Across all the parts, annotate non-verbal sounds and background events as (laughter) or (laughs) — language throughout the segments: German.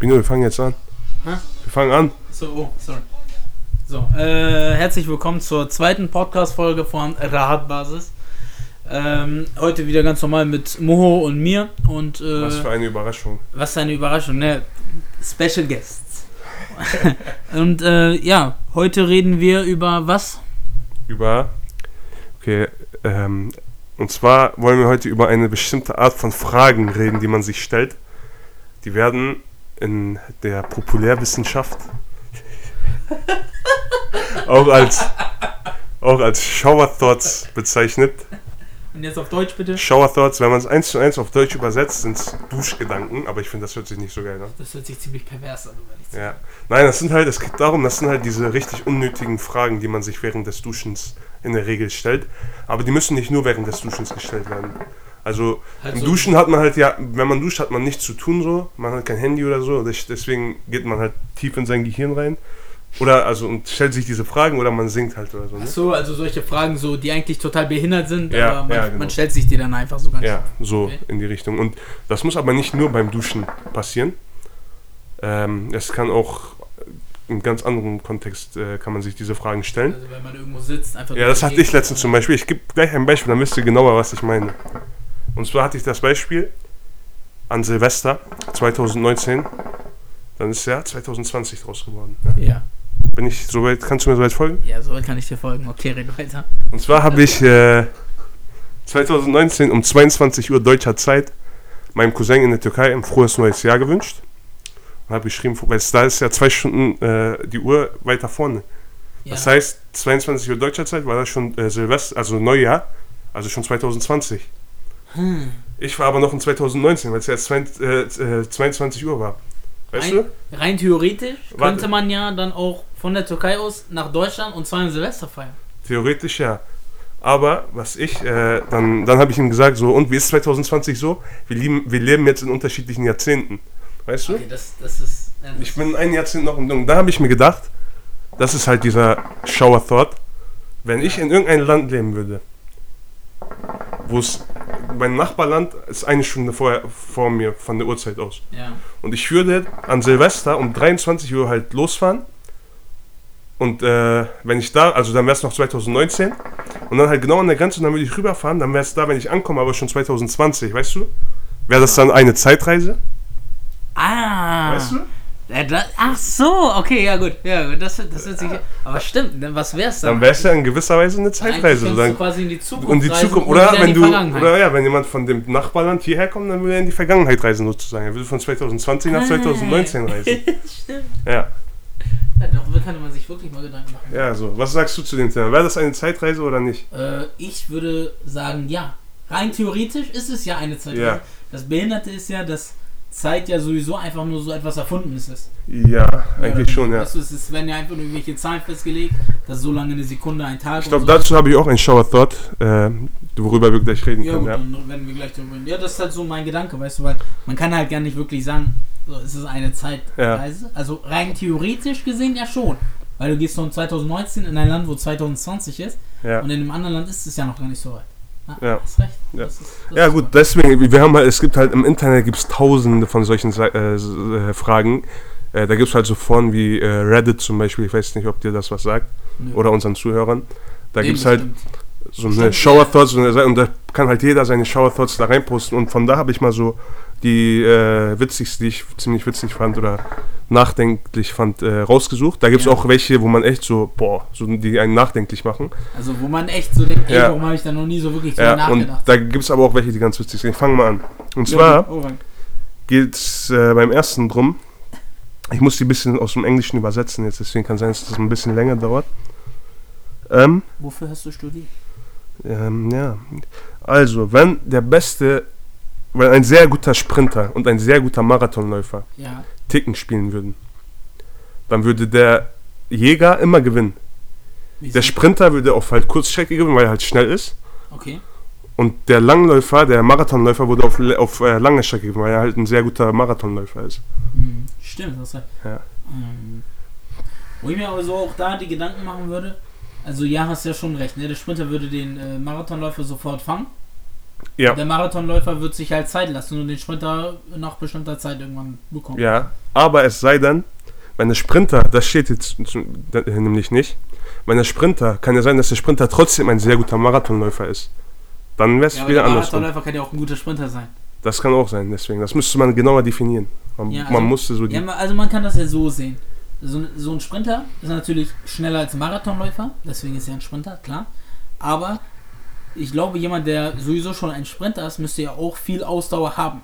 Bino, wir fangen jetzt an. Hä? Wir fangen an. So, oh, sorry. So, äh, herzlich willkommen zur zweiten Podcast-Folge von Rahat Basis. Ähm, heute wieder ganz normal mit Moho und mir und äh, Was für eine Überraschung. was für eine Überraschung, ne? Special Guests. (laughs) und äh, ja, heute reden wir über was? Über. Okay, ähm. Und zwar wollen wir heute über eine bestimmte Art von Fragen reden, die man sich stellt. Die werden in der Populärwissenschaft auch als auch als Shower Thoughts bezeichnet. Und jetzt auf Deutsch bitte. Shower Thoughts, wenn man es eins zu eins auf Deutsch übersetzt, sind es Duschgedanken, aber ich finde, das hört sich nicht so geil an. Das hört sich ziemlich pervers an, zu sein. Ja. Nein, das sind halt, es geht darum, das sind halt diese richtig unnötigen Fragen, die man sich während des Duschens in der Regel stellt. Aber die müssen nicht nur während des Duschens gestellt werden. Also Halt im so- Duschen hat man halt ja, wenn man duscht, hat man nichts zu tun so. Man hat kein Handy oder so. Deswegen geht man halt tief in sein Gehirn rein. Oder also und stellt sich diese Fragen oder man singt halt oder so. Ach Ne? so, also solche Fragen, so, die eigentlich total behindert sind, Ja, aber man, ja, genau. man stellt sich die dann einfach so ganz Ja, so Okay. in die Richtung. Und das muss aber nicht nur beim Duschen passieren. Ähm, es kann auch in ganz anderen Kontext äh, kann man sich diese Fragen stellen. Also wenn man irgendwo sitzt, einfach Ja, das hatte ich letztens zum Beispiel. Ich gebe gleich ein Beispiel, dann wisst ihr genauer, was ich meine. Und zwar hatte ich das Beispiel an Silvester 2019. Dann ist ja 2020 draus geworden. Ne? Ja, Bin ich soweit, kannst du mir soweit folgen? ja, soweit kann ich dir folgen. Okay, rede weiter. Und zwar habe ich äh, 2019 um 22 Uhr deutscher Zeit meinem Cousin in der Türkei ein frohes neues Jahr gewünscht. Und habe geschrieben, weil da ist ja zwei Stunden äh, die Uhr weiter vorne. Ja. Das heißt, 22 Uhr deutscher Zeit war das schon äh, Silvester, also Neujahr, also schon 2020. Hm. Ich war aber noch in 2019, weil es ja jetzt 20, äh, äh, 22 Uhr war. Weißt rein, du? rein theoretisch Warte. könnte man ja dann auch von der Türkei aus nach Deutschland und zwar in Silvester feiern. Theoretisch ja. Aber was ich, äh, dann, dann habe ich ihm gesagt, so, und wie ist 2020 so? Wir, lieben, wir leben jetzt in unterschiedlichen Jahrzehnten. Weißt du? Okay, das, das ist. Ja, das Ich bin ein Jahrzehnt noch jung. Da habe ich mir gedacht, das ist halt dieser Shower Thought. Wenn ich in irgendeinem Land leben würde, wo es mein Nachbarland ist eine Stunde vorher, vor mir von der Uhrzeit aus. ja. Und ich würde an Silvester um 23 Uhr halt losfahren. Und äh, wenn ich da, also dann wäre es noch 2019. Und dann halt genau an der Grenze und dann würde ich rüberfahren. Dann wäre es da, wenn ich ankomme, aber schon 2020, weißt du? Wäre das dann eine Zeitreise? Ah. Weißt du? Da, ach so, okay, ja gut. Ja, das, das wird sich. Aber stimmt, dann was wär's dann? Dann wäre es ja in gewisser Weise eine Eigentlich Zeitreise. könntest Dann, du quasi in die Zukunft und die reisen Zukunft, und oder wenn du, oder ja, wenn jemand von dem Nachbarland hierher kommt, dann würde er in die Vergangenheit reisen sozusagen. Er würde von 2020 nach 2019 reisen. (laughs) Stimmt. Ja, Ja, darüber kann man sich wirklich mal Gedanken machen. ja, so. Was sagst du zu dem Thema? Wäre das eine Zeitreise oder nicht? Äh, ich würde sagen, ja. Rein theoretisch ist es ja eine Zeit. Ja. Das Behinderte ist ja, dass Zeit ja sowieso einfach nur so etwas Erfundenes ist. Ja, eigentlich schon, ja. Weißt du, es ist, werden ja einfach nur irgendwelche Zahlen festgelegt, dass so lange eine Sekunde ein Tag Ich glaube, so. dazu habe ich auch ein Shower Thought, äh, worüber wir gleich reden Ja, können. gut, Ja. dann werden wir gleich drüber reden. Ja, das ist halt so mein Gedanke, weißt du, weil man kann halt gar nicht wirklich sagen, so, es ist eine Zeitreise. Also rein theoretisch gesehen ja schon. Weil du gehst von 2019 in ein Land, wo 2020 ist Ja. und in einem anderen Land ist es ja noch gar nicht so weit. Ja, Ja. Hast recht. Ja. Das ist, das ja gut, deswegen, wir haben halt, es gibt halt im Internet gibt es tausende von solchen äh, äh, Fragen. Äh, da gibt es halt so Foren wie äh, Reddit zum Beispiel, ich weiß nicht, ob dir das was sagt, Nö. oder unseren Zuhörern. Da gibt es halt so eine Shower. Thoughts Seite, und da kann halt jeder seine Shower Thoughts da reinposten und von da habe ich mal so die äh, witzigsten, die ich ziemlich witzig fand oder nachdenklich fand, äh, rausgesucht. Da gibt es Ja. auch welche, wo man echt so, boah, so die einen nachdenklich machen. Also wo man echt so denkt, ey, Ja. warum habe ich da noch nie so wirklich drüber Ja, und nachgedacht? da gibt es aber auch welche, die ganz witzig sind. Ich fange mal an. Und zwar oh, geht es äh, beim ersten drum, ich muss die ein bisschen aus dem Englischen übersetzen jetzt, deswegen kann sein, dass das ein bisschen länger dauert. Ähm, Wofür hast du studiert? ähm, ja. Also, wenn der beste, wenn ein sehr guter Sprinter und ein sehr guter Marathonläufer Ja. Ticken spielen würden, dann würde der Jäger immer gewinnen. Wieso? Der Sprinter würde auf halt Kurzstrecke gewinnen, weil er halt schnell ist. Okay. Und der Langläufer, der Marathonläufer, würde auf, auf äh, lange Strecke gewinnen, weil er halt ein sehr guter Marathonläufer ist. Hm, stimmt, das recht. Ja. Ähm, wo ich mir aber so auch da die Gedanken machen würde, also ja, hast ja schon recht, ne? Der Sprinter würde den äh, Marathonläufer sofort fangen. Ja. Der Marathonläufer wird sich halt Zeit lassen und den Sprinter nach bestimmter Zeit irgendwann bekommen. Ja, aber es sei denn, wenn der Sprinter, das steht jetzt nämlich nicht, wenn der Sprinter, kann ja sein, dass der Sprinter trotzdem ein sehr guter Marathonläufer ist. Dann wäre es ja, wieder anders. Der Marathonläufer kann ja auch ein guter Sprinter sein. Das kann auch sein, deswegen. Das müsste man genauer definieren. Man, ja, also, man musste so die. Ja, also man kann das ja so sehen. So, so ein Sprinter ist natürlich schneller als ein Marathonläufer, deswegen ist er ein Sprinter, klar. Aber ich glaube, jemand, der sowieso schon ein Sprinter ist, müsste ja auch viel Ausdauer haben.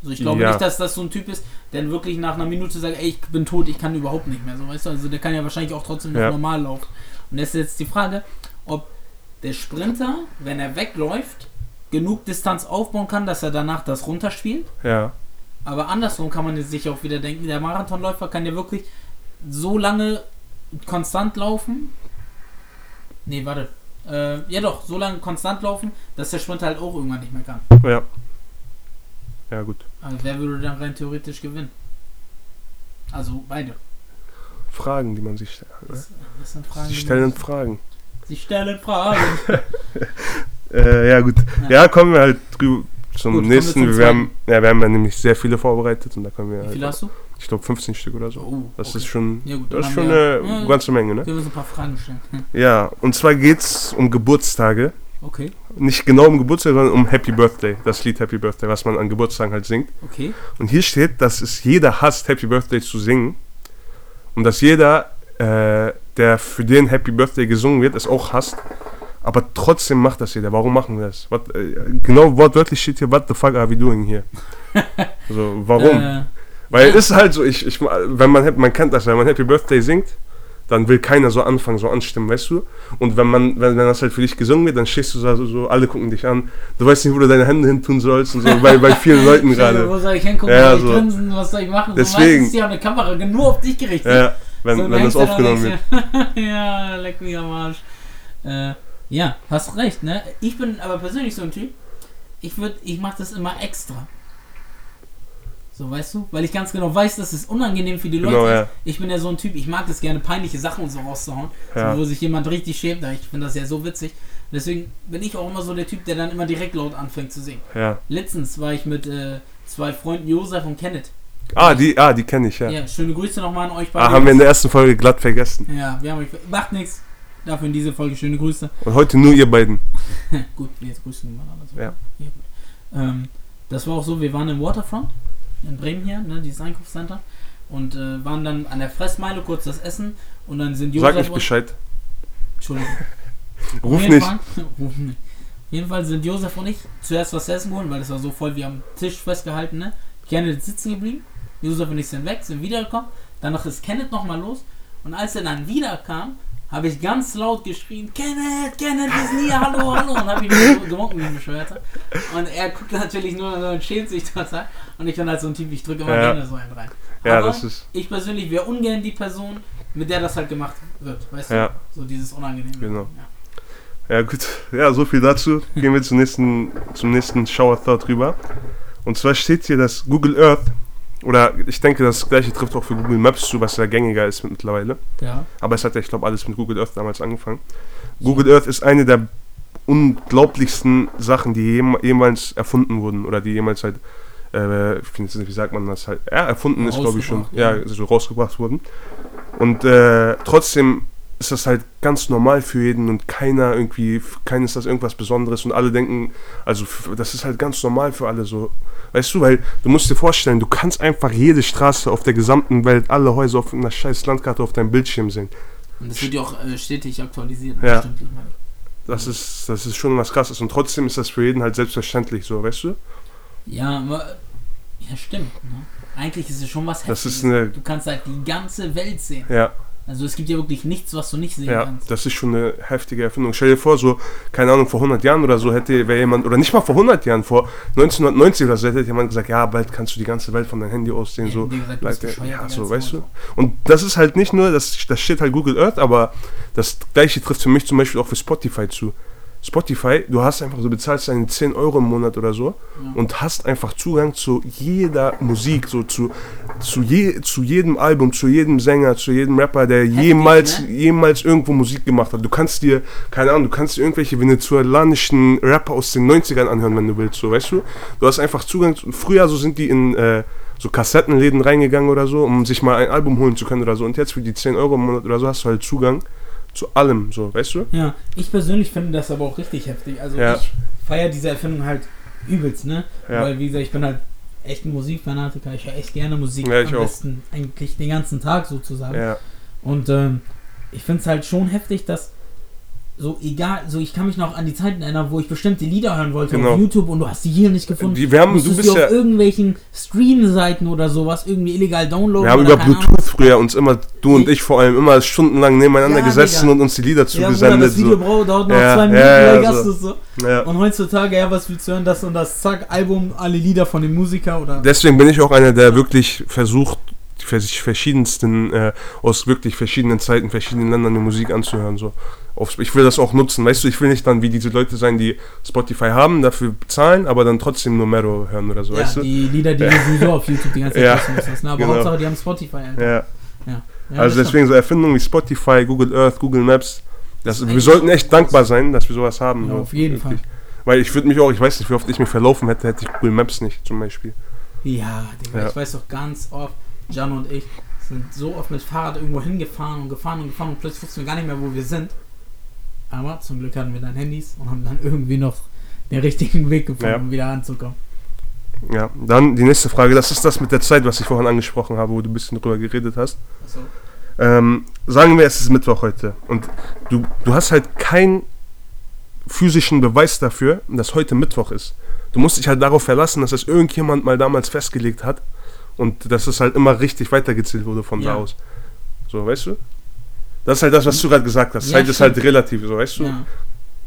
Also ich glaube ja. nicht, dass das so ein Typ ist, der wirklich nach einer Minute sagt, ey, ich bin tot, ich kann überhaupt nicht mehr. So, weißt du, also der kann ja wahrscheinlich auch trotzdem noch ja. normal laufen. Und jetzt ist jetzt die Frage, ob der Sprinter, wenn er wegläuft, genug Distanz aufbauen kann, dass er danach das runterspielt. Ja. Aber andersrum kann man sich auch wieder denken, der Marathonläufer kann ja wirklich so lange konstant laufen. Nee, warte. Äh, ja doch, so lange konstant laufen, dass der Sprinter halt auch irgendwann nicht mehr kann. Ja. Ja, gut. Also wer würde dann rein theoretisch gewinnen? Also beide. Fragen, die man sich stellt. Ne? Das, das sind Fragen. Sie stellen Fragen. Sie stellen Fragen. (laughs) äh, ja, gut. Ja. ja. kommen wir halt drüber zum gut, nächsten. Wir, wir haben, ja, wir haben ja nämlich sehr viele vorbereitet und da können wir. Wie viele halt, hast du? Ich glaube 15 Stück oder so. Oh, das okay. ist schon, ja, gut, das ist schon eine ja, ganze Menge, ne? Wir müssen ein paar Fragen stellen. (laughs) Ja, und zwar geht es um Geburtstage. Okay. Nicht genau um Geburtstag, sondern um Happy Birthday. Das Lied Happy Birthday, was man an Geburtstagen halt singt. Okay. Und hier steht, dass es jeder hasst, Happy Birthday zu singen. Und dass jeder, äh, der für den Happy Birthday gesungen wird, es auch hasst. Aber trotzdem macht das jeder. Warum machen wir das? What, äh, genau wortwörtlich steht hier, what the fuck are we doing here? (laughs) also, warum? Äh, Weil es ist halt so, ich, ich, wenn man, man kennt das, wenn man Happy Birthday singt, dann will keiner so anfangen, so anstimmen, weißt du? Und wenn man, wenn, wenn das halt für dich gesungen wird, dann stehst du so, so, alle gucken dich an. Du weißt nicht, wo du deine Hände hin tun sollst und so, bei, bei vielen (laughs) Leuten gerade. Wo soll ich hingucken, ja, so. grinsen, was soll ich machen? Deswegen. So ist ja eine Kamera nur auf dich gerichtet. Ja, wenn, so, wenn das aufgenommen wird. (laughs) ja, leck mich am Arsch. Äh, ja, hast recht, ne? Ich bin aber persönlich so ein Typ, ich würde, ich mache das immer extra. So, weißt du? Weil ich ganz genau weiß, dass es unangenehm für die Leute genau, ja. Ich bin ja so ein Typ, ich mag das gerne, peinliche Sachen und so rauszuhauen. Ja. So, wo sich jemand richtig schämt. Ich finde das ja so witzig. Deswegen bin ich auch immer so der Typ, der dann immer direkt laut anfängt zu singen. Ja. Letztens war ich mit äh, zwei Freunden, Josef und Kenneth. Ah, die, ah, die kenne ich, ja. Ja, schöne Grüße nochmal an euch beide. Ah, haben wir in der ersten Folge glatt vergessen. Ja, wir haben euch. Macht nichts. Dafür in dieser Folge schöne Grüße. Und heute nur ihr beiden. (laughs) gut, wir jetzt grüßen wir mal Ja. ja. Ähm, das war auch so, wir waren im Waterfront in Bremen hier, ne, dieses Einkaufscenter. Und äh, waren dann an der Fressmeile kurz das Essen und dann sind Josef Sag nicht Bescheid. Entschuldigung. (laughs) Ruf nicht. Fall, (laughs) ruf nicht. Auf jeden Fall sind Josef und ich zuerst was essen geholt, weil es war so voll wie am Tisch festgehalten, ne? Kenneth sitzen geblieben. Josef und ich sind weg, sind wiedergekommen. Danach ist Kenneth nochmal los. Und als er dann wiederkam, habe ich ganz laut geschrien, Kenneth, Kenneth, sind hier, hallo, hallo. Und habe ihn so gewunken wie ein Bescheuerter. Und er guckt natürlich nur und schämt sich total. Und ich bin halt so ein Typ, ich drücke immer ja. gerne so einen rein. Ja, Aber das ist. Ich persönlich wäre ungern die Person, mit der das halt gemacht wird. Weißt ja. du? So dieses Unangenehme. Genau. Ja. ja. gut. Ja, so viel dazu. Gehen wir zum nächsten, zum nächsten Shower Thought rüber. Und zwar steht hier, dass Google Earth oder ich denke, das gleiche trifft auch für Google Maps zu, was ja gängiger ist mittlerweile. Ja. Aber es hat ja, ich glaube, alles mit Google Earth damals angefangen. Google Earth ist eine der unglaublichsten Sachen, die jemals erfunden wurden oder die jemals halt, äh, wie sagt man das halt, ja, erfunden ist, glaube ich schon, ja, ja so rausgebracht wurden. Und äh, trotzdem ist das halt ganz normal für jeden und keiner irgendwie, keiner ist das irgendwas Besonderes und alle denken, also das ist halt ganz normal für alle so. Weißt du, weil du musst dir vorstellen, du kannst einfach jede Straße auf der gesamten Welt, alle Häuser auf einer scheiß Landkarte auf deinem Bildschirm sehen. Und das wird ja auch äh, stetig aktualisiert. Ja. Das ist, das ist schon was krasses und trotzdem ist das für jeden halt selbstverständlich so, weißt du? Ja, aber, ja stimmt. Ne? Eigentlich ist es schon was Heftiges. Das ist eine, du kannst halt die ganze Welt sehen. Ja. Also es gibt ja wirklich nichts, was du nicht sehen ja, kannst. das ist schon eine heftige Erfindung. Stell dir vor, so, keine Ahnung, vor 100 Jahren oder so hätte wäre jemand, oder nicht mal vor 100 Jahren, vor 1990 oder so hätte jemand gesagt, ja, bald kannst du die ganze Welt von deinem Handy aus sehen. Ja, so, gesagt, like, ja, so, weißt du. Und das ist halt nicht nur, das, das steht halt Google Earth, aber das gleiche trifft für mich zum Beispiel auch für Spotify zu. Spotify, du hast einfach, du bezahlst deine 10 Euro im Monat oder so ja. und hast einfach Zugang zu jeder Musik, so zu zu, je, zu jedem Album, zu jedem Sänger, zu jedem Rapper, der Heftig, jemals, ne? jemals irgendwo Musik gemacht hat. Du kannst dir, keine Ahnung, du kannst dir irgendwelche venezolanischen Rapper aus den 90ern anhören, wenn du willst, so, weißt du? Du hast einfach Zugang, zu, früher so sind die in äh, so Kassettenläden reingegangen oder so, um sich mal ein Album holen zu können oder so. Und jetzt für die 10 Euro im Monat oder so hast du halt Zugang zu allem, so, weißt du? Ja, ich persönlich finde das aber auch richtig heftig. Also ja. ich feiere diese Erfindung halt übelst, ne? Ja. Weil, wie gesagt, ich bin halt echt ein Musikfanatiker. Ich höre echt gerne Musik. Ja, ich am auch. besten eigentlich den ganzen Tag sozusagen. Ja. Und ähm, ich finde es halt schon heftig, dass so egal, so ich kann mich noch an die Zeiten erinnern, wo ich bestimmte Lieder hören wollte genau. auf YouTube und du hast die hier nicht gefunden. Die, wir haben, du bist ja auf irgendwelchen Stream-Seiten oder sowas irgendwie illegal downloaden. Wir haben über Bluetooth Ahnung. früher uns immer, du und ich vor allem, immer stundenlang nebeneinander ja, gesessen Digga. und uns die Lieder zugesendet. Ja, das Video so. braucht dauert noch ja, zwei Minuten, ja, ja, so. so. Ja. Und heutzutage, ja, was willst du hören, das und das, zack, Album, alle Lieder von dem Musiker oder. Deswegen bin ich auch einer, der wirklich versucht, sich verschiedensten, äh, aus wirklich verschiedenen Zeiten, verschiedenen Ländern die Musik anzuhören. So. Ich will das auch nutzen, weißt du, ich will nicht dann wie diese Leute sein, die Spotify haben, dafür bezahlen, aber dann trotzdem nur Mero hören oder so, ja, weißt du? die Lieder, die ja. du sowieso auf YouTube die ganze Zeit (laughs) ja. ne? aber genau. Hauptsache, die haben Spotify. Alter. Ja. ja. ja also deswegen so Erfindungen wie Spotify, Google Earth, Google Maps, das, wir sollten echt dankbar sein, dass wir sowas haben. Ja, auf jeden wirklich. Fall. Weil ich würde mich auch, ich weiß nicht, wie oft ich mich verlaufen hätte, hätte ich Google Maps nicht zum Beispiel. Ja, Digga, ich weiß doch ganz oft, Jan und ich, sind so oft mit Fahrrad irgendwo hingefahren und gefahren und gefahren und plötzlich wussten wir gar nicht mehr, wo wir sind. Aber zum Glück hatten wir dann Handys und haben dann irgendwie noch den richtigen Weg gefunden, ja. um wieder anzukommen. Ja, dann die nächste Frage, das ist das mit der Zeit, was ich vorhin angesprochen habe, wo du ein bisschen drüber geredet hast. So. Ähm, sagen wir, es ist Mittwoch heute und du, du hast halt keinen physischen Beweis dafür, dass heute Mittwoch ist. Du musst dich halt darauf verlassen, dass es irgendjemand mal damals festgelegt hat und dass es halt immer richtig weitergezählt wurde von ja. da aus. So, weißt du? Das ist halt das, was du gerade gesagt hast. Ja, Zeit ist halt relativ, so, weißt du? Ja,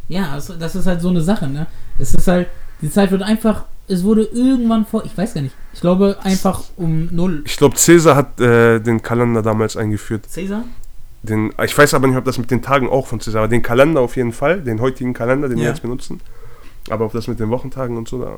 ja also das ist halt so eine Sache, ne? Es ist halt, die Zeit wird einfach, es wurde irgendwann vor, ich weiß gar nicht, ich glaube einfach um null. Ich glaube, Cäsar hat äh, den Kalender damals eingeführt. Cäsar? Den, ich weiß aber nicht, ob das mit den Tagen auch von Cäsar, aber den Kalender auf jeden Fall, den heutigen Kalender, den ja. wir jetzt benutzen. Aber ob das mit den Wochentagen und so, da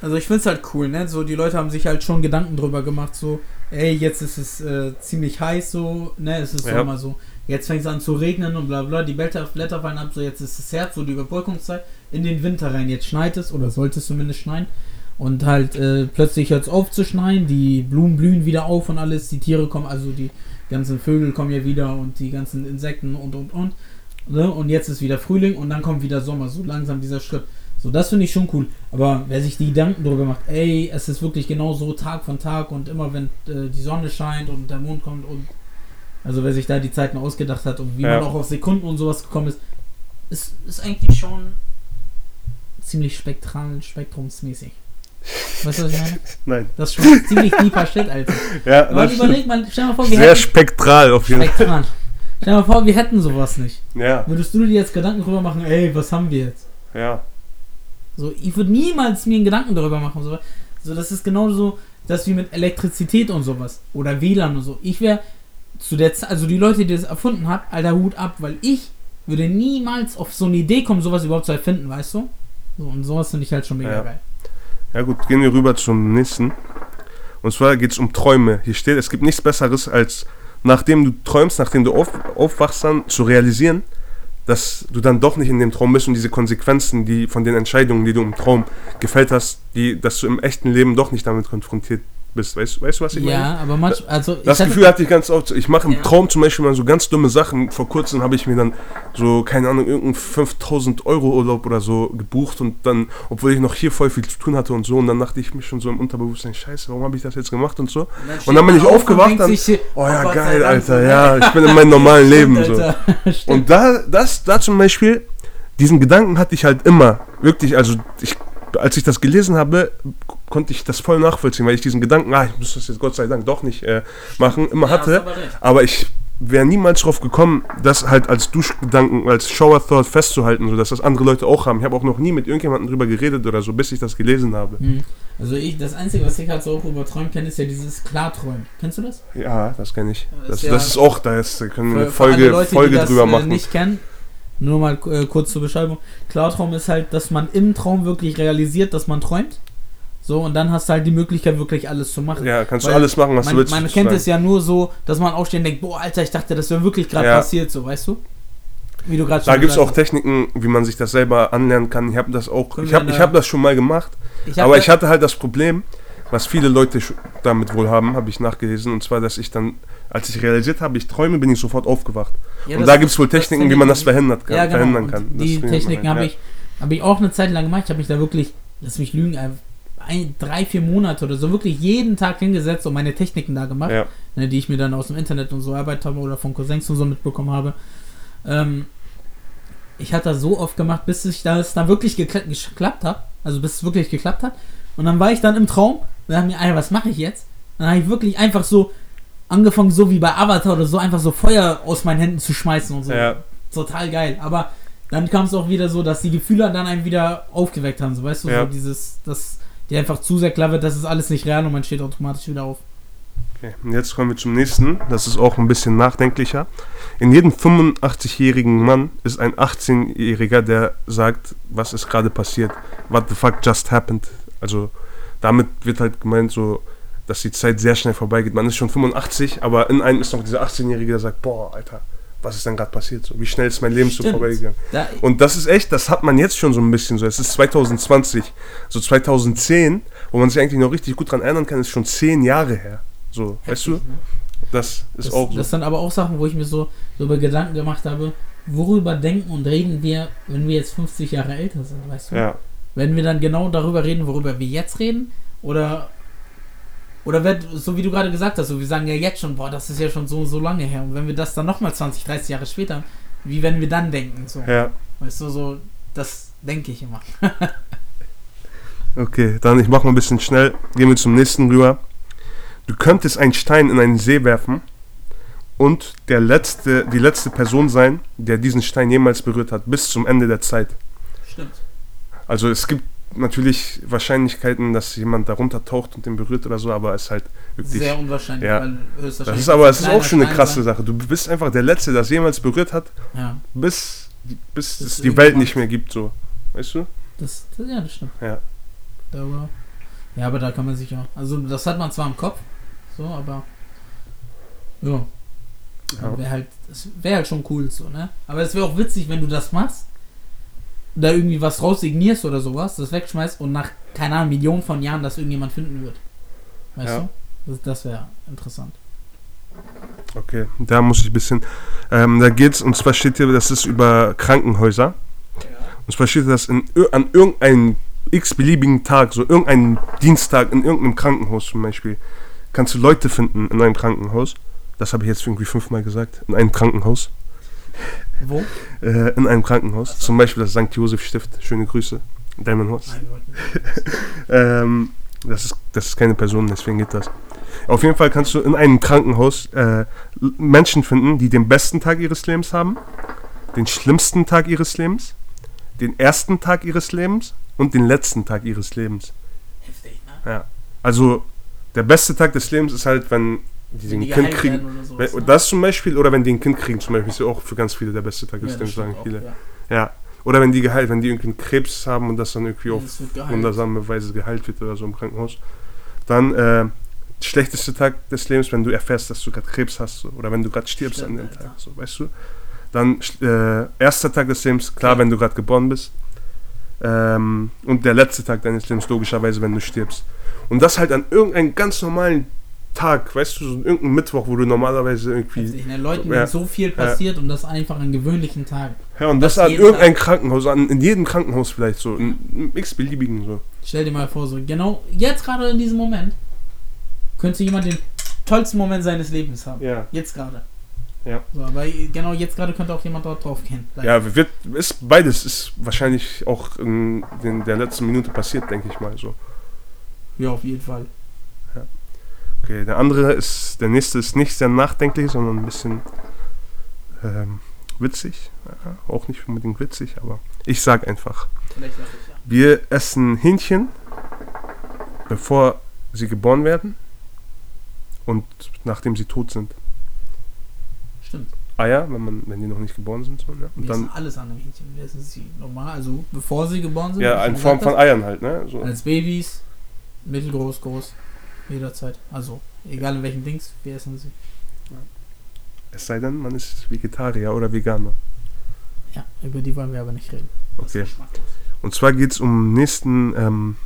also ich finde es halt cool, ne? So die Leute haben sich halt schon Gedanken drüber gemacht, so, ey, jetzt ist es äh, ziemlich heiß, so, ne? Es ist ja. Sommer so. Jetzt fängt es an zu regnen und bla bla, die Blätter, Blätter fallen ab, so jetzt ist es Herbst, so die Überbrückungszeit, in den Winter rein. Jetzt schneit es, oder sollte es zumindest schneien. Und halt äh, plötzlich hört es auf zu schneien, die Blumen blühen wieder auf und alles, die Tiere kommen, also die ganzen Vögel kommen ja wieder und die ganzen Insekten und und und. Ne? Und jetzt ist wieder Frühling und dann kommt wieder Sommer, so langsam dieser Schritt. So, das finde ich schon cool. Aber wer sich die Gedanken darüber macht, ey, es ist wirklich genau so Tag von Tag und immer wenn äh, die Sonne scheint und der Mond kommt und also wer sich da die Zeiten ausgedacht hat und wie ja. man auch auf Sekunden und sowas gekommen ist, ist, ist eigentlich schon ziemlich spektral, spektrumsmäßig. Weißt du, was ich meine? (laughs) Nein. Das ist schon ziemlich deeper Shit, Alter. Ja, Aber überleg mal, stell mal vor, wir Sehr hätten, spektral auf jeden Fall. Stell mal vor, wir hätten sowas nicht. Ja. Würdest du dir jetzt Gedanken drüber machen, ey, was haben wir jetzt? Ja. So, ich würde niemals mir einen Gedanken darüber machen. So, so das ist genauso das wie mit Elektrizität und sowas. Oder WLAN und so. Ich wäre zu der Zeit, also die Leute, die das erfunden haben, alter Hut ab, weil ich würde niemals auf so eine Idee kommen, sowas überhaupt zu erfinden, weißt du? So, und sowas finde ich halt schon mega ja. geil. Ja gut, gehen wir rüber zum nächsten. Und zwar geht es um Träume. Hier steht, es gibt nichts Besseres, als nachdem du träumst, nachdem du auf, aufwachst, dann zu realisieren, dass du dann doch nicht in dem Traum bist und diese Konsequenzen, die von den Entscheidungen, die du im Traum gefällt hast, die, dass du im echten Leben doch nicht damit konfrontiert bist. Weißt, weißt du, was ich ja, meine? Ja, aber manchmal, also. Das Gefühl hatte ich ganz oft. Ich mache im ja. Traum zum Beispiel mal so ganz dumme Sachen. Vor kurzem habe ich mir dann so, keine Ahnung, irgendeinen 5000 Euro Urlaub oder so gebucht und dann, obwohl ich noch hier voll viel zu tun hatte und so, und dann dachte ich mir schon so im Unterbewusstsein, Scheiße, warum habe ich das jetzt gemacht und so. Und dann, und dann bin ich aufgewacht, dann, oh ja, oh geil, Alter, ja, ich bin in meinem normalen (laughs) Leben so. (laughs) Und da, das, da zum Beispiel, diesen Gedanken hatte ich halt immer, wirklich, also ich als ich das gelesen habe, konnte ich das voll nachvollziehen, weil ich diesen Gedanken, ah, ich muss das jetzt Gott sei Dank doch nicht äh, machen, immer ja, hatte. Aber, aber ich wäre niemals drauf gekommen, das halt als Duschgedanken, als Shower Thought festzuhalten, sodass das andere Leute auch haben. Ich habe auch noch nie mit irgendjemandem drüber geredet oder so, bis ich das gelesen habe. Hm. Also ich, das Einzige, was ich halt so auch überträumen kenne, ist ja dieses Klarträumen. Kennst du das? Ja, das kenne ich. Das, das, ja das, ist auch, da, ist, können wir eine Folge, Leute, Folge die das, drüber äh, machen. nicht kennen, nur mal äh, kurz zur Beschreibung. Klartraum ist halt, dass man im Traum wirklich realisiert, dass man träumt. So, und dann hast du halt die Möglichkeit, wirklich alles zu machen. Ja, kannst Weil du alles machen, was man, du willst. Man kennt es ja nur so, dass man aufstehen denkt, boah, Alter, ich dachte, das wäre wirklich gerade ja. passiert, so, weißt du? Wie du gerade schon Da gibt es auch Techniken, wie man sich das selber anlernen kann. Ich habe das auch, Können ich habe hab das schon mal gemacht. Ich aber ich hatte halt das Problem, was viele Leute damit wohl haben, habe ich nachgelesen, und zwar, dass ich dann, als ich realisiert habe, ich träume, bin ich sofort aufgewacht. Ja, und da gibt es wohl Techniken, wie man das verhindert kann, ja, genau. verhindern kann. Die Techniken habe ja. ich, hab ich auch eine Zeit lang gemacht. Ich habe mich da wirklich, lass mich lügen, ein, drei, vier Monate oder so wirklich jeden Tag hingesetzt und meine Techniken da gemacht, ja. ne, die ich mir dann aus dem Internet und so arbeitet habe oder von Cousins und so mitbekommen habe. Ähm, ich hatte das so oft gemacht, bis ich das dann wirklich geklappt hat. Also bis es wirklich geklappt hat. Und dann war ich dann im Traum und dachte mir, Alter, was mache ich jetzt? dann habe ich wirklich einfach so angefangen, so wie bei Avatar oder so, einfach so Feuer aus meinen Händen zu schmeißen und so. Ja. Total geil. Aber dann kam es auch wieder so, dass die Gefühle dann einen wieder aufgeweckt haben. So, weißt du, ja. so dieses, das die einfach zu sehr klar wird, das ist alles nicht real und man steht automatisch wieder auf. Okay, und jetzt kommen wir zum nächsten. Das ist auch ein bisschen nachdenklicher. In jedem 85-jährigen Mann ist ein 18-Jähriger, der sagt, was ist gerade passiert. What the fuck just happened. Also damit wird halt gemeint so, dass die Zeit sehr schnell vorbeigeht. Man ist schon 85, aber in einem ist noch dieser 18-Jährige, der sagt, boah, Alter, was ist denn gerade passiert? So, wie schnell ist mein Leben Stimmt. so vorbeigegangen? Da und das ist echt, das hat man jetzt schon so ein bisschen so. Es ist 2020, so 2010, wo man sich eigentlich noch richtig gut dran erinnern kann, ist schon zehn Jahre her. So, Heftig, weißt du? Ne? Das ist das, auch so. Das sind aber auch Sachen, wo ich mir so, so über Gedanken gemacht habe, worüber denken und reden wir, wenn wir jetzt 50 Jahre älter sind, weißt du? Ja. Wenn wir dann genau darüber reden, worüber wir jetzt reden, oder oder wird, so wie du gerade gesagt hast, so wir sagen ja jetzt schon, boah, das ist ja schon so so lange her. Und wenn wir das dann nochmal 20, 30 Jahre später, wie werden wir dann denken? So. Ja. Weißt du, so, das denke ich immer. (laughs) okay, dann ich mach mal ein bisschen schnell. Gehen wir zum nächsten rüber. Du könntest einen Stein in einen See werfen und der letzte, die letzte Person sein, der diesen Stein jemals berührt hat, bis zum Ende der Zeit. Stimmt. Also es gibt natürlich Wahrscheinlichkeiten, dass jemand darunter taucht und den berührt oder so, aber es ist halt wirklich. Sehr unwahrscheinlich. Ja. das ist aber es ist auch schon eine krasse Sache. Du bist einfach der Letzte, der es jemals berührt hat, ja. bis, bis es die Welt nicht mehr gibt, so. Weißt du? Das, das ja, das stimmt. Ja. Darüber. Ja, aber da kann man sich ja. Also, das hat man zwar im Kopf, so, aber. Ja. ja. Wäre halt, wäre halt schon cool, so, ne? Aber es wäre auch witzig, wenn du das machst da irgendwie was raussignierst oder sowas, das wegschmeißt und nach, keine Ahnung, Millionen von Jahren das irgendjemand finden wird. Weißt ja. du? Das, das wäre interessant. Okay, da muss ich ein bisschen. Ähm, da geht's, und zwar steht hier, das ist über Krankenhäuser. Ja. Und zwar steht das in, an irgendeinem x-beliebigen Tag, so irgendeinen Dienstag in irgendeinem Krankenhaus zum Beispiel, kannst du Leute finden in einem Krankenhaus. Das habe ich jetzt irgendwie fünfmal gesagt. In einem Krankenhaus. Wo? Äh, in einem Krankenhaus. So. Zum Beispiel das St. Josef Stift. Schöne Grüße. Delmenhorst. (laughs) ähm, das, ist, das ist keine Person, deswegen geht das. Auf jeden Fall kannst du in einem Krankenhaus äh, Menschen finden, die den besten Tag ihres Lebens haben, den schlimmsten Tag ihres Lebens, den ersten Tag ihres Lebens und den letzten Tag ihres Lebens. Heftig, ne? Ja. Also der beste Tag des Lebens ist halt, wenn die ein Kind kriegen. Sowas, ne? Das zum Beispiel, oder wenn die ein Kind kriegen, zum Beispiel, ist ja auch für ganz viele der beste Tag des ja, Lebens, sagen viele. Ja. ja. Oder wenn die geheilt, wenn die irgendwie Krebs haben und das dann irgendwie ja, auf wundersame Weise geheilt wird oder so im Krankenhaus. Dann äh, schlechteste Tag des Lebens, wenn du erfährst, dass du gerade Krebs hast, so. oder wenn du gerade stirbst Stimmt, an dem Alter. Tag, so, weißt du? Dann äh, erster Tag des Lebens, klar, ja. wenn du gerade geboren bist. Ähm, und der letzte Tag deines Lebens, logischerweise, wenn du stirbst. Und das halt an irgendeinem ganz normalen Tag, weißt du, so irgendein Mittwoch, wo du normalerweise irgendwie. In den Leuten ja, so viel passiert ja. und das einfach an gewöhnlichen Tagen. Ja, und das, das an irgendein Tag. Krankenhaus, an, in jedem Krankenhaus vielleicht so, in x-beliebigen so. Stell dir mal vor, so genau jetzt gerade in diesem Moment könnte jemand den tollsten Moment seines Lebens haben. Ja. Jetzt gerade. Ja. So, aber genau jetzt gerade könnte auch jemand dort drauf gehen. Ja, wird, ist beides ist wahrscheinlich auch in, in der letzten Minute passiert, denke ich mal so. Ja, auf jeden Fall. Okay, der andere ist, der nächste ist nicht sehr nachdenklich, sondern ein bisschen ähm, witzig. Ja, auch nicht unbedingt witzig, aber ich sag einfach. Wir essen Hähnchen, bevor sie geboren werden und nachdem sie tot sind. Stimmt. Eier, wenn, man, wenn die noch nicht geboren sind. So, ne? und wir dann alles an Hähnchen. Wir essen sie normal, also bevor sie geboren sind. Ja, in Form von Eiern halt. Ne? So. Als Babys Mittelgroß, groß. Jederzeit. Also, egal in welchem Dings, wir essen sie. Es sei denn, man ist Vegetarier oder Veganer. Ja, über die wollen wir aber nicht reden. Okay. Und zwar geht es um nächsten, ähm,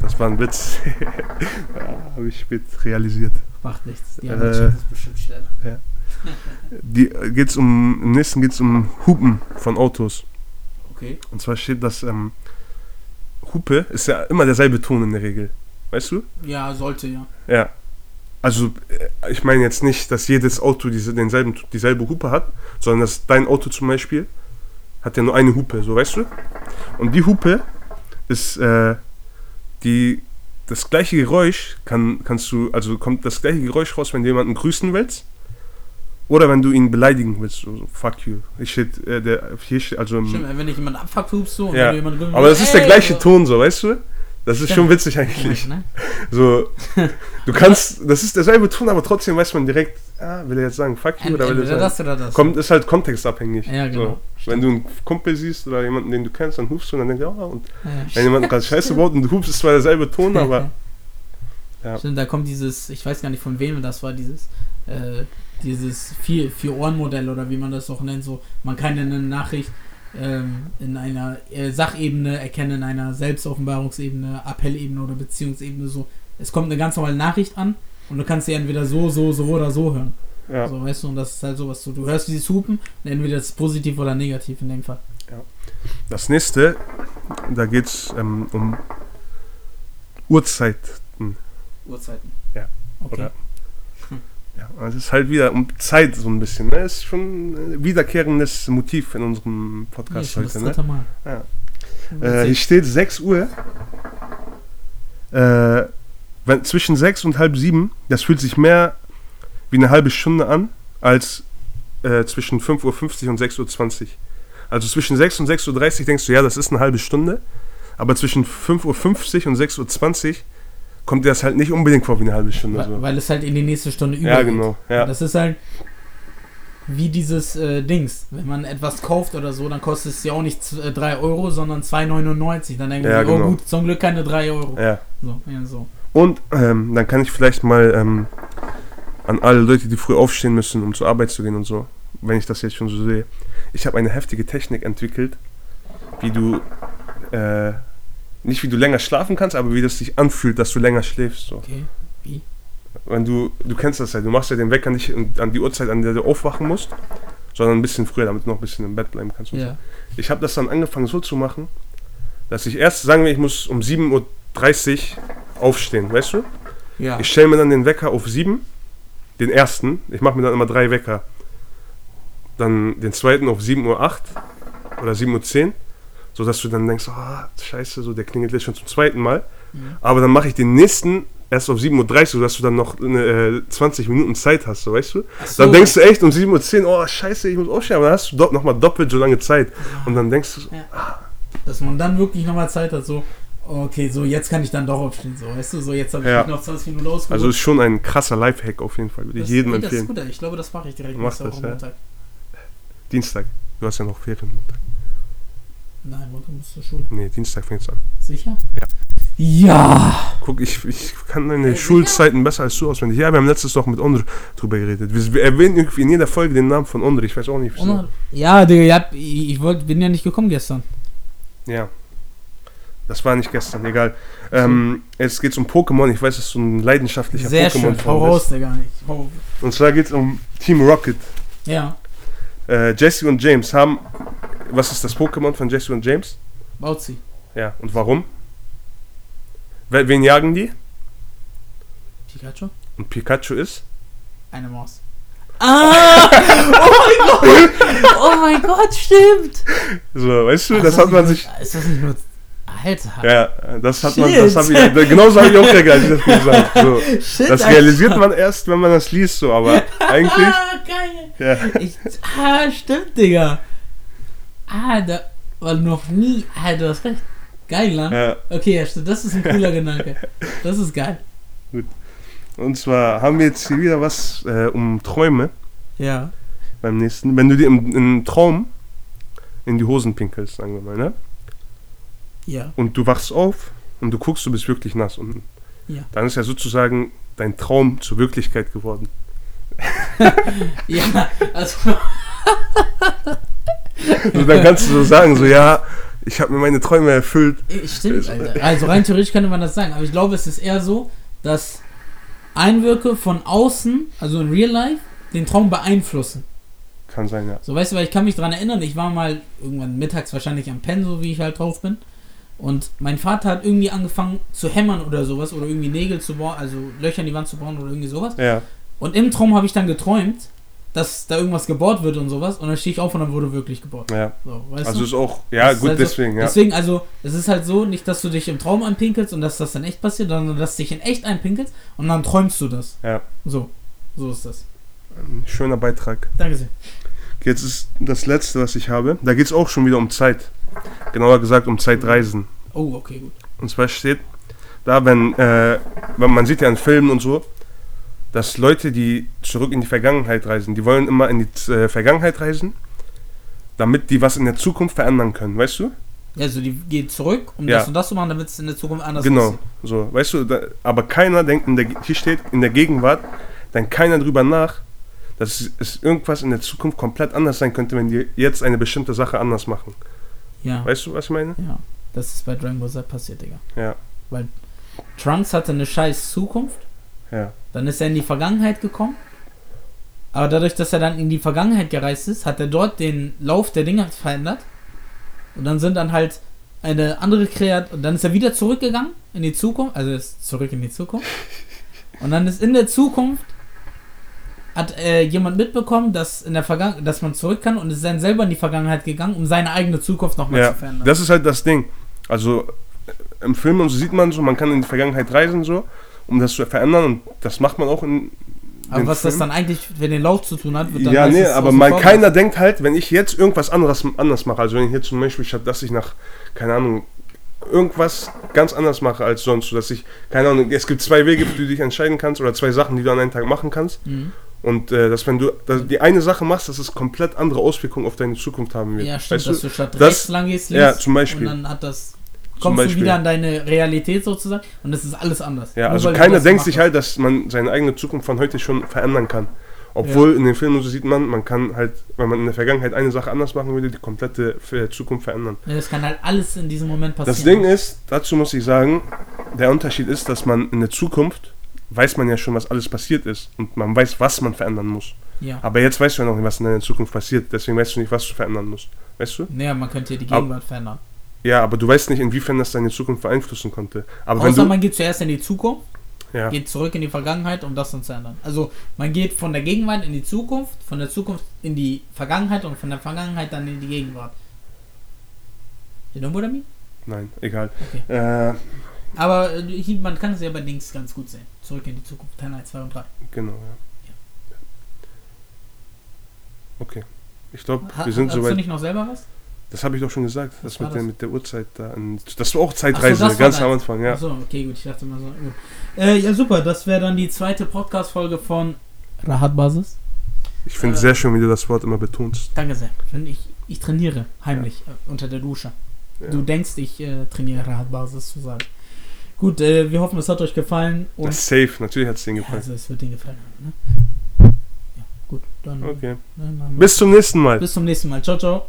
das war ein Witz, (laughs) ja, habe ich spät realisiert. Macht nichts, die Äh, Arbeit ist bestimmt schneller. Ja. Die äh, geht's um, im nächsten geht es um Hupen von Autos. Okay. Und zwar steht das, ähm, Hupe ist ja immer derselbe Ton in der Regel. Weißt du? Ja, sollte ja. Ja. Also, äh, ich meine jetzt nicht, dass jedes Auto diese, denselben, dieselbe Hupe hat, sondern dass dein Auto zum Beispiel hat ja nur eine Hupe, so weißt du? Und die Hupe ist, äh, die, das gleiche Geräusch kann, kannst du, also kommt das gleiche Geräusch raus, wenn du jemanden grüßen willst. Oder wenn du ihn beleidigen willst, so, so fuck you. Ich steht, äh, der, hier steht, also im, Stimmt, wenn ich jemanden du und Ja, wenn du jemanden aber das ist der gleiche so. Ton, so, weißt du? Das ist Stimmt. schon witzig eigentlich. Ne? So, du (laughs) kannst, das ist derselbe Ton, aber trotzdem weiß man direkt, ah, will er jetzt sagen, fuck you, oder will er sagen, das oder das. kommt, ist halt kontextabhängig. Ja, genau. So, wenn du einen Kumpel siehst oder jemanden, den du kennst, dann hupst du und dann denkst du, oh, und Ja, wenn jemand gerade Scheiße baut und du hupst, ist zwar derselbe Ton, (laughs) aber Ja. Stimmt, da kommt dieses, ich weiß gar nicht von wem das war, dieses, äh, dieses vier, vier Ohren Modell oder wie man das auch nennt, so, man kann eine Nachricht ähm, in einer äh, Sachebene erkennen, in einer Selbstoffenbarungsebene, Appellebene oder Beziehungsebene, so. Es kommt eine ganz normale Nachricht an und du kannst sie entweder so, so, so oder so hören. ja. So, weißt du, und das ist halt sowas so. Du hörst dieses Hupen und entweder ist es positiv oder negativ in dem Fall. Das nächste, da geht es ähm, um Uhrzeiten. Uhrzeiten. Ja, Okay. Oder? Ja, also es ist halt wieder um Zeit so ein bisschen. Ne? Ist schon ein wiederkehrendes Motiv in unserem Nee, Podcast das heute. Ne? dritte Mal. Ja. Äh, hier steht 6 Uhr. Äh, wenn, zwischen 6 und halb 7, das fühlt sich mehr wie eine halbe Stunde an, als äh, zwischen 5.50 Uhr und 6.20 Uhr. Also zwischen 6 und 6.30 Uhr denkst du, ja, das ist eine halbe Stunde. Aber zwischen 5.50 Uhr und 6.20 Uhr kommt dir das halt nicht unbedingt vor wie eine halbe Stunde. Weil, So. weil es halt in die nächste Stunde übergeht. Ja, genau. Ja. Das ist halt wie dieses äh, Dings. Wenn man etwas kauft oder so, dann kostet es ja auch nicht 3 Euro, sondern 2,99. Dann denken Ja, wir, oh genau. gut, zum Glück keine 3 Euro. ja. So, ja, so. Und ähm, dann kann ich vielleicht mal ähm, an alle Leute, die früh aufstehen müssen, um zur Arbeit zu gehen und so, wenn ich das jetzt schon so sehe. Ich habe eine heftige Technik entwickelt, wie du, äh, nicht wie du länger schlafen kannst, aber wie das sich anfühlt, dass du länger schläfst. So. Okay. Wie? Wenn du, du kennst das ja, du machst ja den Wecker nicht an die Uhrzeit, an der du aufwachen musst, sondern ein bisschen früher, damit du noch ein bisschen im Bett bleiben kannst. Und so. Ja. Ich habe das dann angefangen so zu machen, dass ich erst, sagen wir, ich muss um 7.30 Uhr aufstehen, weißt du? Ja. Ich stelle mir dann den Wecker auf 7, den ersten. Ich mache mir dann immer drei Wecker. Dann den zweiten auf 7.08 Uhr oder 7.10 Uhr, sodass du dann denkst, ah, scheiße, so der klingelt jetzt schon zum zweiten Mal. Mhm. Aber dann mache ich den nächsten erst auf 7.30 Uhr, sodass du dann noch eine, äh, 20 Minuten Zeit hast, so weißt du? So. Dann denkst du echt um 7.10 Uhr, oh scheiße, ich muss aufstehen, aber dann hast du do nochmal doppelt so lange Zeit. Und dann denkst du, so, Dass man dann wirklich nochmal Zeit hat, so, okay, so jetzt kann ich dann doch aufstehen, so, weißt du, so jetzt habe ich Ja. noch 20 Minuten ausgeruht. also ist schon ein krasser Lifehack auf jeden Fall, würde ich jedem nee, das ist empfehlen. gut, ich glaube, das mache ich direkt Mach nächste das, Woche ja. Montag. Dienstag, du hast ja noch Ferien. Nein, Montag musst du zur Schule. Nee, Dienstag fängt es an. Sicher? Ja. Ja! Guck, ich, ich kann deine Äh, Schulzeiten besser als du auswendig. Ja, wir haben letztes doch mit Ondre drüber geredet. Wir, wir erwähnen irgendwie in jeder Folge den Namen von Ondre. Ich weiß auch nicht, wieso. Und- Ja, Digga, ja, ich, ich wollt, bin ja nicht gekommen gestern. Ja. Das war nicht gestern, egal. Ähm, jetzt geht es um Pokémon. Ich weiß, dass du ein leidenschaftlicher Sehr schön, hau Pokémon-Fan raus, bist. Digga. Hau. Und zwar geht es um Team Rocket. Ja, Äh, Jesse und James haben. Was ist das Pokémon von Jesse und James? baut sie. Ja, und warum? Wen jagen die? Pikachu? Und Pikachu ist? Eine Maus. Ah! (laughs) Oh mein Gott! Oh mein Gott, stimmt! So, weißt du, Ach, das ist hat man sich. Ist das nicht nur. Alter! Ja, das hat man, Shit. das habe ich, genauso habe ich auch gesagt, als ich das gesagt so. Shit, Das Alter. realisiert man erst, wenn man das liest, so, aber (laughs) eigentlich, Ah, geil! ja, Ich, ah, stimmt, Digga. Ah, da war noch nie. Ah, du hast recht. Geil, ne? ja. Okay, ja. Das ist ein cooler Gedanke. Das ist geil. Und zwar haben wir jetzt hier wieder was äh, um Träume Ja. beim nächsten. Wenn du dir im, im Traum in die Hosen pinkelst, sagen wir mal, ne? Ja. Und du wachst auf und du guckst, du bist wirklich nass und Ja. dann ist ja sozusagen dein Traum zur Wirklichkeit geworden. (laughs) ja, also. (laughs) So, dann kannst du so sagen, so ja, ich habe mir meine Träume erfüllt. Stimmt, Alter. Also rein theoretisch könnte man das sagen, aber ich glaube, es ist eher so, dass Einwirke von außen, also in Real Life, den Traum beeinflussen. Kann sein, ja. So, weißt du, weil ich kann mich dran erinnern, ich war mal irgendwann mittags wahrscheinlich am Pen, so wie ich halt drauf bin. Und mein Vater hat irgendwie angefangen zu hämmern oder sowas oder irgendwie Nägel zu bauen, also Löcher in die Wand zu bauen oder irgendwie sowas. Ja. Und im Traum habe ich dann geträumt, dass da irgendwas gebohrt wird und sowas. Und dann stehe ich auf und dann wurde wirklich gebohrt. Ja. So, weißt Also du? ist auch, ja, Das gut, halt so- deswegen, ja. Deswegen, also, es ist halt so, nicht, dass du dich im Traum anpinkelst und dass das dann echt passiert, sondern dass du dich in echt einpinkelst und dann träumst du das. Ja. So. So ist das. Ein schöner Beitrag. Danke sehr. Jetzt ist das letzte, was ich habe. Da geht es auch schon wieder um Zeit. Genauer gesagt um Zeitreisen. Oh, okay, gut. Und zwar steht da, wenn, äh, wenn man sieht ja in Filmen und so, dass Leute, die zurück in die Vergangenheit reisen, die wollen immer in die äh, Vergangenheit reisen, damit die was in der Zukunft verändern können, weißt du? Also, die geht zurück, um Ja. das und das zu machen, damit es in der Zukunft anders genau, aussieht. so, weißt du, da, aber keiner denkt, in der, hier steht, in der Gegenwart, denkt keiner drüber nach, dass es irgendwas in der Zukunft komplett anders sein könnte, wenn die jetzt eine bestimmte Sache anders machen. Ja. Weißt du, was ich meine? Ja. Das ist bei Dragon Ball Z passiert, Digga. Ja, Trunks hatte eine scheiß Zukunft, ja, dann ist er in die Vergangenheit gekommen. Aber dadurch, dass er dann in die Vergangenheit gereist ist, hat er dort den Lauf der Dinge verändert. Und dann sind dann halt eine andere Kreat und dann ist er wieder zurückgegangen in die Zukunft, also ist zurück in die Zukunft. Und dann ist in der Zukunft hat äh, jemand mitbekommen, dass in der Vergangen dass man zurück kann und ist dann selber in die Vergangenheit gegangen, um seine eigene Zukunft nochmal ja. zu verändern. Das ist halt das Ding. Also äh, im Film und so sieht man so, man kann in die Vergangenheit reisen so, um das zu verändern und das macht man auch in Aber was das Film. dann eigentlich für den Lauf zu tun hat, wird dann Ja, nee, aber mal keiner denkt halt, wenn ich jetzt irgendwas anderes anders mache, also wenn ich jetzt zum Beispiel statt dass ich nach, keine Ahnung, irgendwas ganz anders mache als sonst, so dass ich, keine Ahnung, es gibt zwei Wege, für die du dich entscheiden kannst oder zwei Sachen, die du an einem Tag machen kannst Mhm. und äh, dass wenn du dass die eine Sache machst, dass es komplett andere Auswirkungen auf deine Zukunft haben wird. Ja, stimmt, weißt dass du? du statt das- rechts lang gehst, links, ja, zum Beispiel. und dann hat das, Kommst du Beispiel. wieder an deine Realität sozusagen und das ist alles anders. Ja, Nur also du keiner denkt sich halt, dass man seine eigene Zukunft von heute schon verändern kann. Obwohl in den Filmen so sieht man, man kann halt, wenn man in der Vergangenheit eine Sache anders machen würde, die komplette Ver- Zukunft verändern. Ja, das kann halt alles in diesem Moment passieren. Das Ding ist, dazu muss ich sagen, der Unterschied ist, dass man in der Zukunft weiß man ja schon, was alles passiert ist und man weiß, was man verändern muss. Ja. Aber jetzt weißt du ja noch nicht, was in deiner Zukunft passiert, deswegen weißt du nicht, was du verändern musst. Weißt du? Naja, man könnte ja die Gegenwart verändern. Ja, aber du weißt nicht, inwiefern das deine Zukunft beeinflussen konnte. Aber wenn Außer du. man geht zuerst in die Zukunft, Ja, geht zurück in die Vergangenheit, um das dann zu ändern. Also man geht von der Gegenwart in die Zukunft, von der Zukunft in die Vergangenheit und von der Vergangenheit dann in die Gegenwart. You know what I mean? nein, egal. Okay. Äh, Aber äh, hier, man kann es ja bei Dings ganz gut sehen. Zurück in die Zukunft, Teil 1, 2 und 3. genau, ja. Okay. Ich glaube, wir sind hast du soweit. nicht noch selber was? Das habe ich doch schon gesagt. Das mit der, das? mit der Uhrzeit da. Das war auch Zeitreise, war ganz am Anfang, ja. Achso, okay, gut, ich dachte mal so. Gut. Äh, ja, super, das wäre dann die zweite Podcast-Folge von Rahat Basis. Ich finde Äh, sehr schön, wie du das Wort immer betonst. Danke sehr. Ich, ich trainiere heimlich äh, unter der Dusche. Ja. Du denkst, ich äh, trainiere Rahat Basis zu sagen. Gut, äh, wir hoffen, es hat euch gefallen. Und Das ist safe, natürlich hat es ja, gefallen. also, es wird dir gefallen haben. Ne? Ja, gut, dann. Okay. ne, dann Bis zum nächsten Mal. bis zum nächsten Mal. Ciao, ciao.